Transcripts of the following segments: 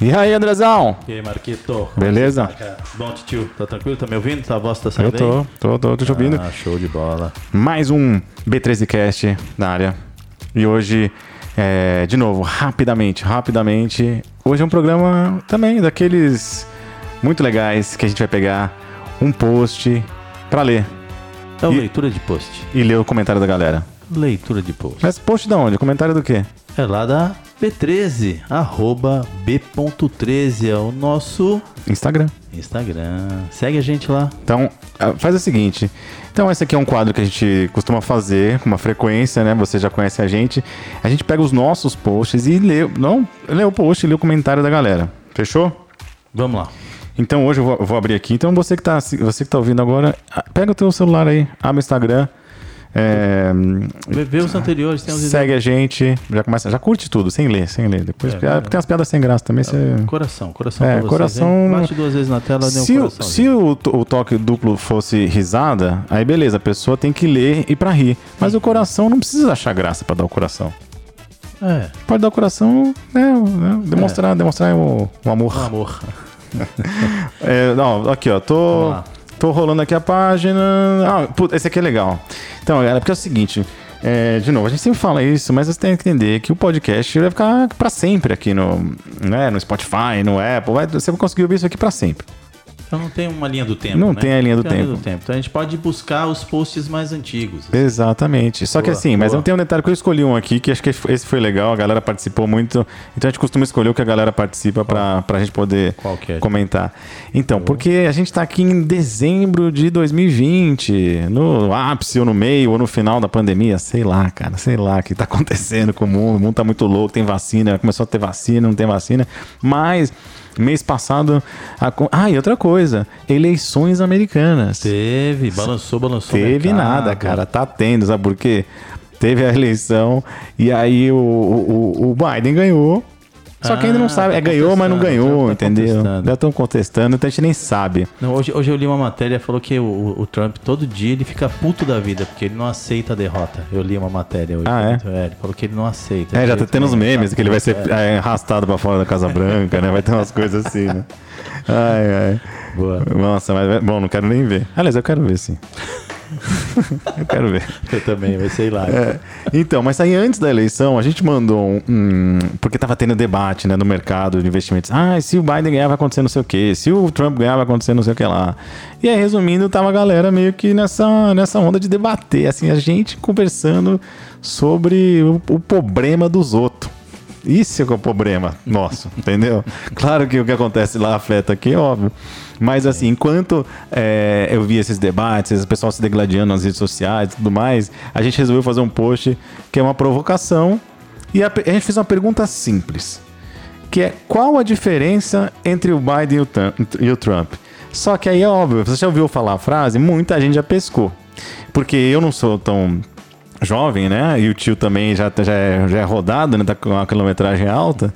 E aí, Andrezão? E aí, Marquito? Beleza? Tá bom, tio? Tá tranquilo? Tá me ouvindo? Tá, a voz tá saindo Eu tô, aí? tô, tô, tô te ouvindo. Ah, show de bola. Mais um B13Cast na área. E hoje, é, de novo, rapidamente, rapidamente. Hoje é um programa também daqueles muito legais que a gente vai pegar um post pra ler Então, E- leitura de post. e ler o comentário da galera. Leitura de post. Mas post da onde? Comentário do quê? É lá da B13, arroba B.13, é o nosso Instagram. Instagram. Segue a gente lá. Então, ah, faz o seguinte. Então, esse aqui é um quadro que a gente costuma fazer com uma frequência, né? Você já conhece a gente. A gente pega os nossos posts e lê, não, lê o post e lê o comentário da galera. Fechou? Vamos lá. Então, hoje eu vou, vou abrir aqui. Então, você que, tá, assi- você que tá ouvindo agora, ah, pega o teu celular aí, abre o Instagram. É, Vê, os anteriores, tem os segue a gente, já começa, já curte tudo, sem ler, sem ler. Depois, É, porque, ah, tem umas piadas sem graça também. Você... Coração, coração É, pra vocês, coração- hein? Bate duas vezes na tela, um Se, o, coração. se o, o toque duplo fosse risada, aí beleza, a pessoa tem que ler e pra rir. Mas o coração não precisa achar graça pra dar o coração. É, Pode dar o coração, né? né, demonstrar, demonstrar o, o amor. um amor. É, não, aqui, ó, Vamos tô, lá. Tô rolando aqui a página. Ah, puta, esse aqui é legal. Então, galera, porque é o seguinte. é, de novo, a gente sempre fala isso, mas você tem que entender que o podcast vai ficar pra sempre aqui no, né, no Spotify, no Apple. Vai, você vai conseguir ouvir isso aqui pra sempre. Então não tem uma linha do tempo. Não né? tem a linha do Tem tempo. Então a gente pode buscar os posts mais antigos. Exatamente. Só que Boa, assim, mas boa. eu tenho um detalhe que eu escolhi um aqui, que acho que esse foi legal, a galera participou muito. Então a gente costuma escolher o que a galera participa pra, pra gente poder que é? comentar. Então, porque a gente tá aqui em dezembro de 2020, no ápice ou no meio ou no final da pandemia, sei lá, cara, sei lá o que tá acontecendo com o mundo. O mundo tá muito louco, tem vacina, começou a ter vacina, não tem vacina. Mas mês passado. a Ah, e outra coisa, eleições americanas. Teve, balançou, balançou. Teve nada, cara. Tá tendo, sabe por quê? Teve a eleição e aí o, o, o Biden ganhou. Só que ainda não Ah, sabe. tá É, ganhou, mas não ganhou, tá entendeu? Já estão contestando, então a gente nem sabe. Não, hoje, hoje eu li uma matéria falou que o, o Trump todo dia ele fica puto da vida porque ele não aceita a derrota. Eu li uma matéria hoje. Ah, é? Muito- Ele falou que ele não aceita. É, já tá tendo os memes tá que ele vai ser é. é, arrastado pra fora da Casa Branca, né? Vai ter umas coisas assim, né? Ai, ai. Boa. Nossa, mas bom, não quero nem ver. Aliás, eu quero ver sim. eu quero ver. Eu também, vai ser lá. É, então, mas aí antes da eleição, a gente mandou um. um- porque tava tendo debate né, no mercado de investimentos. Ah, se o Biden ganhar, vai acontecer não sei o quê. Se o Trump ganhar, vai acontecer não sei o que lá. E aí, resumindo, tava a galera meio que nessa, nessa onda de debater, assim, a gente conversando sobre o, o problema dos outros. Isso é é o problema nosso, entendeu? Claro que o que acontece lá afeta aqui, é óbvio. Mas assim, enquanto é, eu vi esses debates, o pessoal se degladiando nas redes sociais e tudo mais, a gente resolveu fazer um post que é uma provocação. E a, a gente fez uma pergunta simples. Que é qual a diferença entre o Biden e o, e o Trump? Só que aí é óbvio, você já ouviu falar a frase, muita gente já pescou. Porque eu não sou tão jovem, né? E o tio também já, já, é, já é rodado, né? Tá com uma quilometragem alta.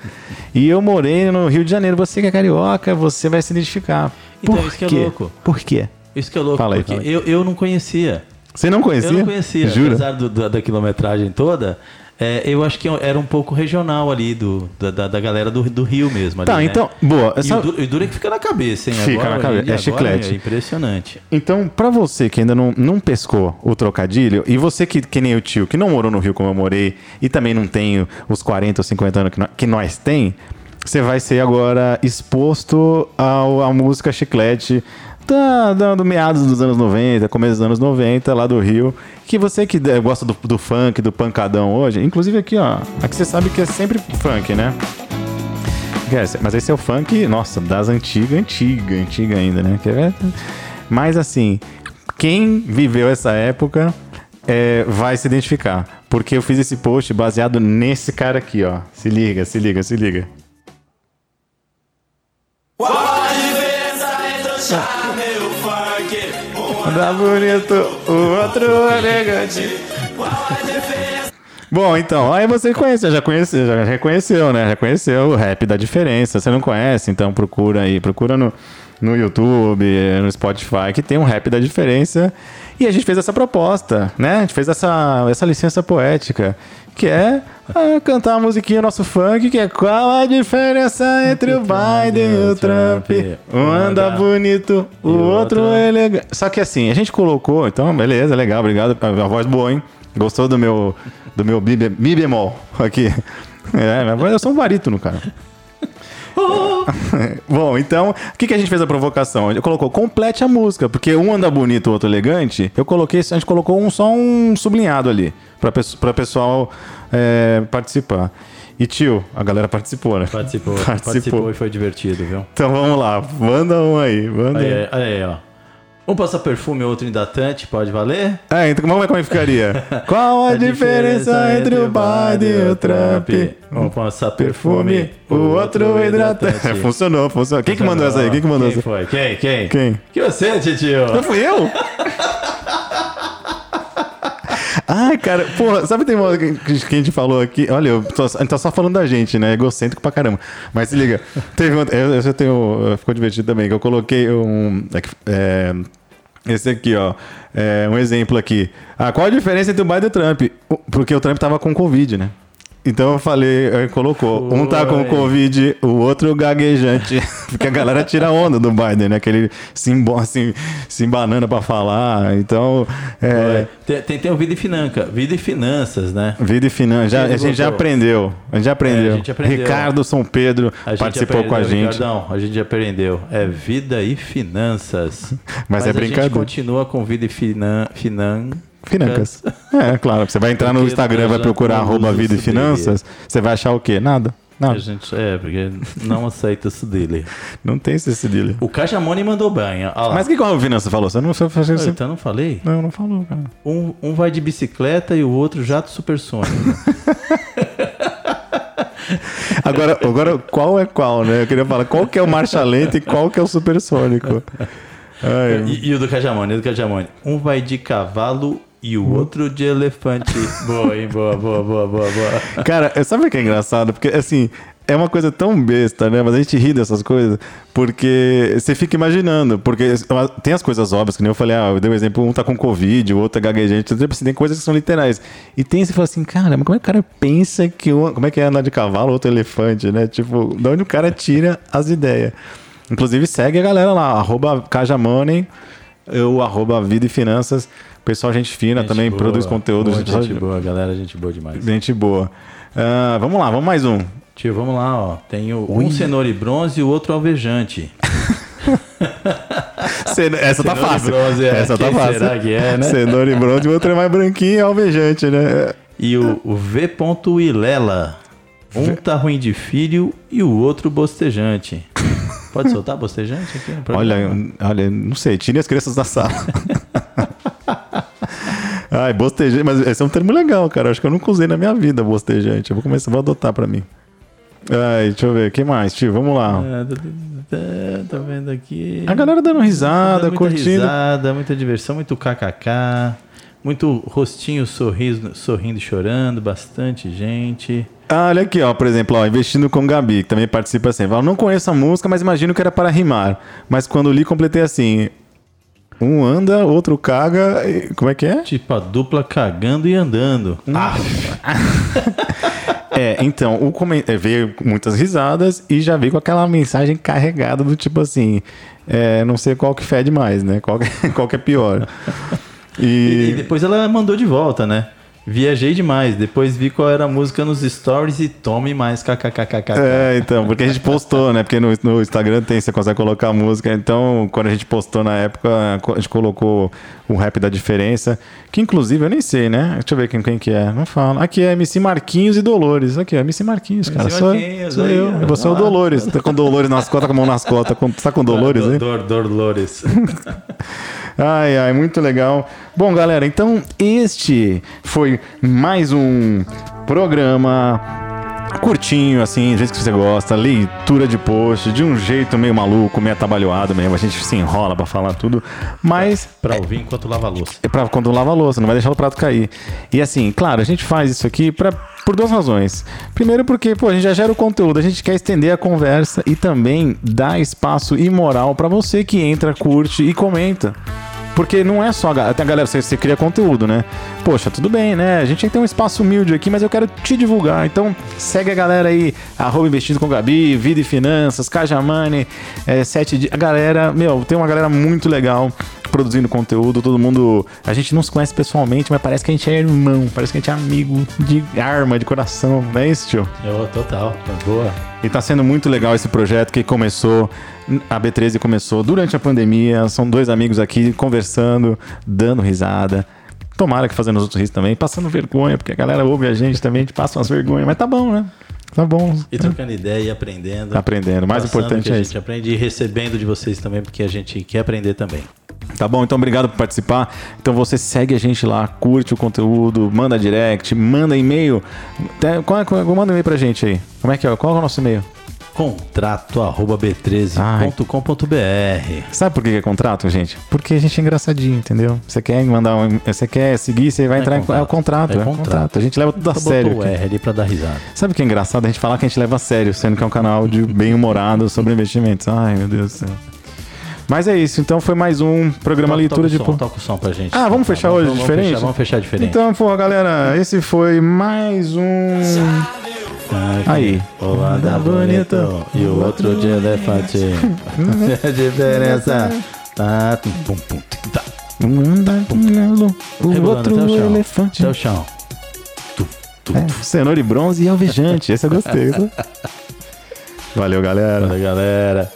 E eu morei no Rio de Janeiro. Você que é carioca, você vai se identificar. Então, Por isso que é louco. Por quê? Isso que é louco, Fala aí, porque fala aí. Eu, eu não conhecia. Você não conhecia? Eu não conhecia, Jura? apesar do- da, da quilometragem toda. É, eu acho que era um pouco regional ali do, da, da, galera do, do Rio mesmo. Ali, Tá, né? então, boa. E Essa- o e o duro é que fica na cabeça, hein? Fica Agora, na cabeça, é chiclete. É impressionante. Então, pra você que ainda não, não pescou o trocadilho, e você que, que nem o tio, que não morou no Rio como eu morei, e também não tem os 40 ou 50 anos que nós, que nós tem, você vai ser agora exposto ao, à música chiclete da, da- do meados dos anos 90, começo dos anos 90, lá do Rio, que você que gosta do, do funk, do pancadão hoje, inclusive aqui, ó, aqui você sabe que é sempre funk, né? Mas esse é o funk, nossa, das antigas, antiga, antiga ainda, né? É- Mas assim, quem viveu essa época é, vai se identificar. Porque eu fiz esse post baseado nesse cara aqui, ó. Se liga, se liga, se liga. Um dá bonito, o outro é elegante. Bom, então, aí você conhece, já conheceu, já reconheceu, né? Já conheceu o rap da diferença. Você não conhece, então procura aí, procura no, no YouTube, no Spotify, que tem um rap da diferença. E a gente fez essa proposta, né? A gente fez essa, essa licença poética, que é ah, cantar a musiquinha nosso funk, que é qual a diferença entre o Biden e o Trump? Um anda bonito, o outro é elegante. Só que assim, a gente colocou, então, beleza, legal, obrigado. A voz boa, hein? Gostou do meu, do meu mi, be- mi bemol aqui? É, minha voz, eu sou um barítono, cara. Bom, então, o que, que a gente fez a provocação? Gente colocou complete a música, porque um anda bonito, o outro elegante. Eu coloquei, a gente colocou um, só um sublinhado ali, pra, pra pessoal é, participar. E tio, a galera participou, né? Participou, Participou. participou e foi divertido, viu? Então vamos lá, manda um aí, manda Aí, aí. aí, aí, ó. Um passa perfume, outro hidratante, pode valer? É, então como é como é que ficaria? Qual a, diferença, entre o Biden e o Trump? Um passa Perfume, o outro hidratante. Funcionou, funcionou. Quem que mandou essa aí? Quem que mandou Quem essa? foi? Quem? Quem? Quem? Que você, tio? Não fui eu? Ai, cara, porra, sabe tem uma que a gente falou aqui? Olha, eu tô, a gente tá só falando da gente, né? Egocêntrico pra caramba. Mas se liga, teve uma, eu, eu tenho, ficou divertido também, que eu coloquei um. é é, esse aqui, ó. É, um exemplo aqui. Ah, qual a diferença entre o Biden e o Trump? Porque o Trump tava com Covid, né? Então eu falei, colocou, um tá com. Covid, o outro gaguejante. Porque a galera tira onda do Biden, né? Que ele se, embo- se, se embanana pra falar. Então, é, Tem, tem, tem o Vida e Financa, Vida e Finanças, né? vida e finanças. Já, a gente já aprendeu. A gente já aprendeu. É, a gente aprendeu. Ricardo São Pedro A participou com a aprendeu, gente. Ricardão, a gente aprendeu. É Vida e Finanças. Mas é a brincadeira. gente continua com Vida e Finan... Finan... Financas. É, claro. Você vai entrar no Instagram, vai já procurar arroba vida e finanças. Você vai achar o quê? Nada. A Nada. gente, é, porque não aceita dele. Não tem esse cedilho. O Cajamone mandou lá. Mas o que que o Finanças falou? Você não foi fazer isso? Então não falei? Não, não falou, cara. Um, um vai de bicicleta e o outro jato supersônico. Agora, agora, qual é qual, né? Eu queria falar qual que é o marcha lenta e qual que é o supersônico. E, e o do Cajamone, e o do Cajamone. Um vai de cavalo e o outro de elefante. boa, hein? Boa, boa, boa, boa, boa. Cara, sabe o que é engraçado? Porque, assim, é uma coisa tão besta, né? Mas a gente ri dessas coisas, porque você fica imaginando. Porque tem as coisas óbvias, que nem eu falei, ah, eu dei o exemplo, um tá com Covid, o outro é gaguejante. Tipo assim, tem coisas que são literais. E tem, você fala assim, cara, mas como é que o cara pensa que um, como é que é andar de cavalo, outro elefante, né? Tipo, de onde o cara tira as ideias. Inclusive, segue a galera lá, arroba Cajamoney, eu, arroba Vida e Finanças. Pessoal, gente fina, Gente também boa, produz conteúdo. boa, gente, gente boa, galera, gente boa demais. Gente boa. Ah, vamos lá, vamos mais um. Tio, vamos lá, ó. Tem o, um cenoura e bronze e o outro alvejante. Ceno- Essa tá Cenoura e fácil. bronze, é. Essa tá fácil. será que é, né? Cenoura e bronze, o outro é mais branquinho e alvejante, né? E o, o V. Ilela. Um tá ruim de filho e o outro bostejante. Pode soltar bostejante aqui Olha, olha, não sei, tire as crianças da sala. Ai, bostejante, mas esse é um termo legal, cara. Acho que eu nunca usei na minha vida bostejante. Eu vou começar, vou adotar pra mim. Ai, deixa eu ver, que mais, tio? Vamos lá. Ah, tá- tá- Tá vendo aqui? A galera dando risada, muita curtindo. risada, muita diversão, muito kkk. Muito rostinho sorriso, sorrindo e chorando, bastante gente. Ah, olha aqui, ó, por exemplo, ó, investindo com Gabi, que também participa sempre. Ela não conheço a música, mas imagino que era para rimar. Mas quando li, completei assim: um anda, outro caga. Como é que é? Tipo a dupla cagando e andando. Ah, É, então, o comen- é, veio muitas risadas e já veio com aquela mensagem carregada do tipo assim: é, não sei qual que fede mais, né? Qual que, qual que é pior. E E. depois ela mandou de volta, né? Viajei demais. Depois vi qual era a música nos stories e tome mais kkkk. É, então, porque a gente postou, né? Porque no, no Instagram tem, você consegue colocar a música. Então, quando a gente postou na época, a gente colocou o rap da diferença. Que inclusive eu nem sei, né? Deixa eu ver quem, quem que é. Não fala. Aqui é MC Marquinhos e Dolores. Aqui é MC Marquinhos, cara. MC Sou, Marquinhos, sou aí, eu. você é o. Dolores. Tá com Dolores nas costas, com a mão nas costas. Com, tá com Dolores, hein? Dor, Dolores. Ai, ai, muito legal. Bom, galera, então este foi mais um programa curtinho, assim, do jeito que você gosta, leitura de post, de um jeito meio maluco, meio atabalhoado mesmo. A gente se enrola pra falar tudo, mas pra ouvir enquanto lava a louça. é pra quando lava a louça, não vai deixar o prato cair. E assim, claro, a gente faz isso aqui pra, por duas razões. Primeiro porque, pô, a gente já gera o conteúdo, a gente quer estender a conversa e também dar espaço e moral pra você que entra, curte e comenta. Porque não é só. a ga- Tem a galera, você, você cria conteúdo, né? Poxa, tudo bem, né? A gente tem um espaço humilde aqui, mas eu quero te divulgar. Então, segue a galera aí, arroba investindo com Gabi, Vida e Finanças, Cajamane, é, Sete Dias. A galera, meu, tem uma galera muito legal produzindo conteúdo, todo mundo. A gente não se conhece pessoalmente, mas parece que a gente é irmão, parece que a gente é amigo de arma, de coração, não é isso, tio? Eu, total, boa. E tá sendo muito legal esse projeto que começou, a B13 começou durante a pandemia. São dois amigos aqui conversando, dando risada. Tomara que fazendo os outros rir também, passando vergonha, porque a galera ouve a gente também, a gente passa umas vergonhas, mas tá bom, né? Tá bom. E trocando ideia e aprendendo. Aprendendo. O mais importante que a é gente isso. aprende e recebendo de vocês também, porque a gente quer aprender também. Tá bom? Então, obrigado por participar. Então, você segue a gente lá, curte o conteúdo, manda direct, manda e-mail. Qual é, qual é- manda um e-mail pra gente aí. Como é que é? Qual é o nosso e-mail? Contrato arroba b13.com.br. Sabe por que é contrato, gente? Porque a gente é engraçadinho, entendeu? Você quer mandar um, você quer seguir, você vai É entrar em contrato. é o contrato, É é, contrato. contrato. A gente leva tudo a Só sério. o. R ali pra dar risada. Sabe o que é engraçado? A gente falar que a gente leva a sério, sendo que é um canal de bem humorado sobre investimentos. Ai, meu Deus do céu. Mas é isso, então foi mais um programa Toca- Leitura toca de o som, Pô. Toca o som pra gente. Ah, vamos fechar hoje vamos diferente? Fechar, vamos fechar diferente. Então, pô, galera, esse foi mais um. Aí. O anda bonito e o outro de elefante. a diferença. Tá, tum, pum, pum, tá. Um anda o outro elefante. Até o chão. É, cenoura e bronze e alvejante. Esse eu gostei. tá? Valeu, galera. Valeu, galera.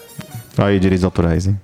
Olha aí, direitos autorais, hein?